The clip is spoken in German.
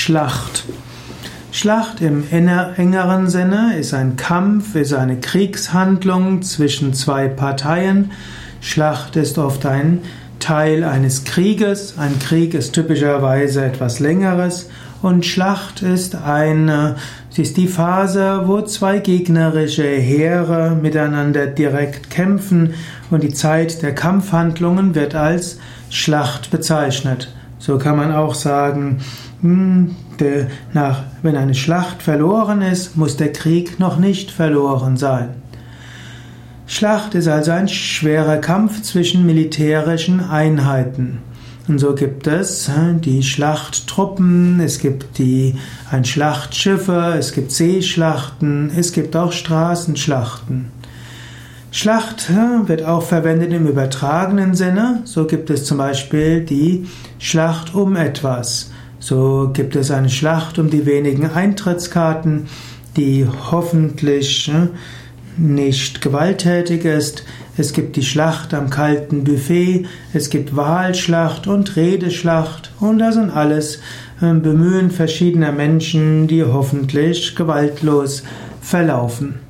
Schlacht. Schlacht im engeren Sinne ist ein Kampf, ist eine Kriegshandlung zwischen zwei Parteien. Schlacht ist oft ein Teil eines Krieges. Ein Krieg ist typischerweise etwas längeres und Schlacht ist eine, ist die Phase, wo zwei gegnerische Heere miteinander direkt kämpfen und die Zeit der Kampfhandlungen wird als Schlacht bezeichnet. So kann man auch sagen, hm, der, nach, wenn eine Schlacht verloren ist, muss der Krieg noch nicht verloren sein. Schlacht ist also ein schwerer Kampf zwischen militärischen Einheiten. Und so gibt es die Schlachttruppen, es gibt die ein Schlachtschiffe, es gibt Seeschlachten, es gibt auch Straßenschlachten. Schlacht wird auch verwendet im übertragenen Sinne. So gibt es zum Beispiel die Schlacht um etwas. So gibt es eine Schlacht um die wenigen Eintrittskarten, die hoffentlich nicht gewalttätig ist. Es gibt die Schlacht am kalten Buffet, es gibt Wahlschlacht und Redeschlacht und das sind alles Bemühen verschiedener Menschen, die hoffentlich gewaltlos verlaufen.